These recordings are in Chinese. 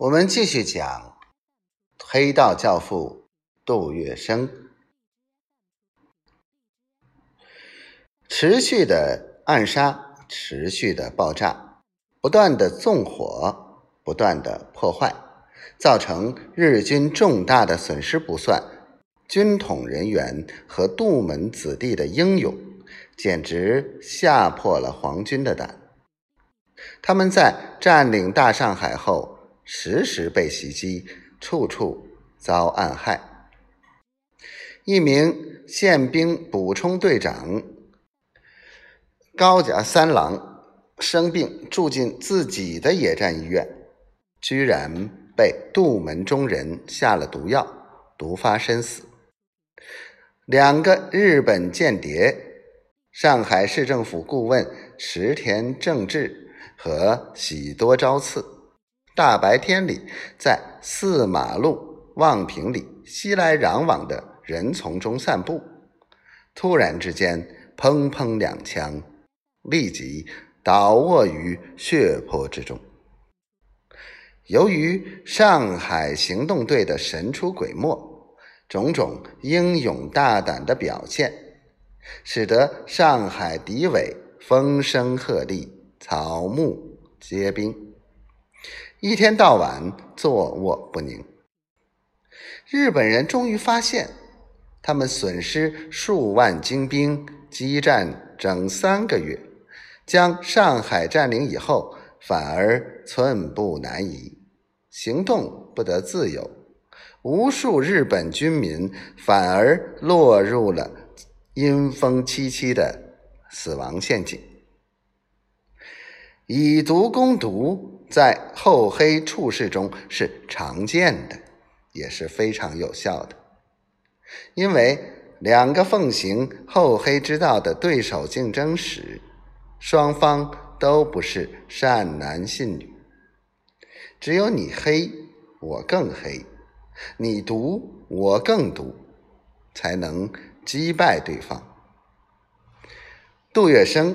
我们继续讲黑道教父杜月笙，持续的暗杀，持续的爆炸，不断的纵火，不断的破坏，造成日军重大的损失不算，军统人员和杜门子弟的英勇，简直吓破了皇军的胆。他们在占领大上海后。时时被袭击，处处遭暗害。一名宪兵补充队长高甲三郎生病，住进自己的野战医院，居然被杜门中人下了毒药，毒发身死。两个日本间谍，上海市政府顾问石田正治和喜多昭次。大白天里，在四马路望平里熙来攘往的人丛中散步，突然之间，砰砰两枪，立即倒卧于血泊之中。由于上海行动队的神出鬼没，种种英勇大胆的表现，使得上海敌伪风声鹤唳，草木皆兵。一天到晚坐卧不宁，日本人终于发现，他们损失数万精兵，激战整三个月，将上海占领以后，反而寸步难移，行动不得自由，无数日本军民反而落入了阴风凄凄的死亡陷阱。以毒攻毒，在厚黑处事中是常见的，也是非常有效的。因为两个奉行厚黑之道的对手竞争时，双方都不是善男信女，只有你黑，我更黑；你毒，我更毒，才能击败对方。杜月笙。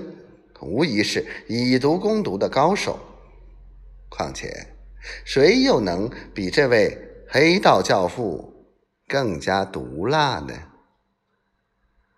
无疑是以毒攻毒的高手，况且谁又能比这位黑道教父更加毒辣呢？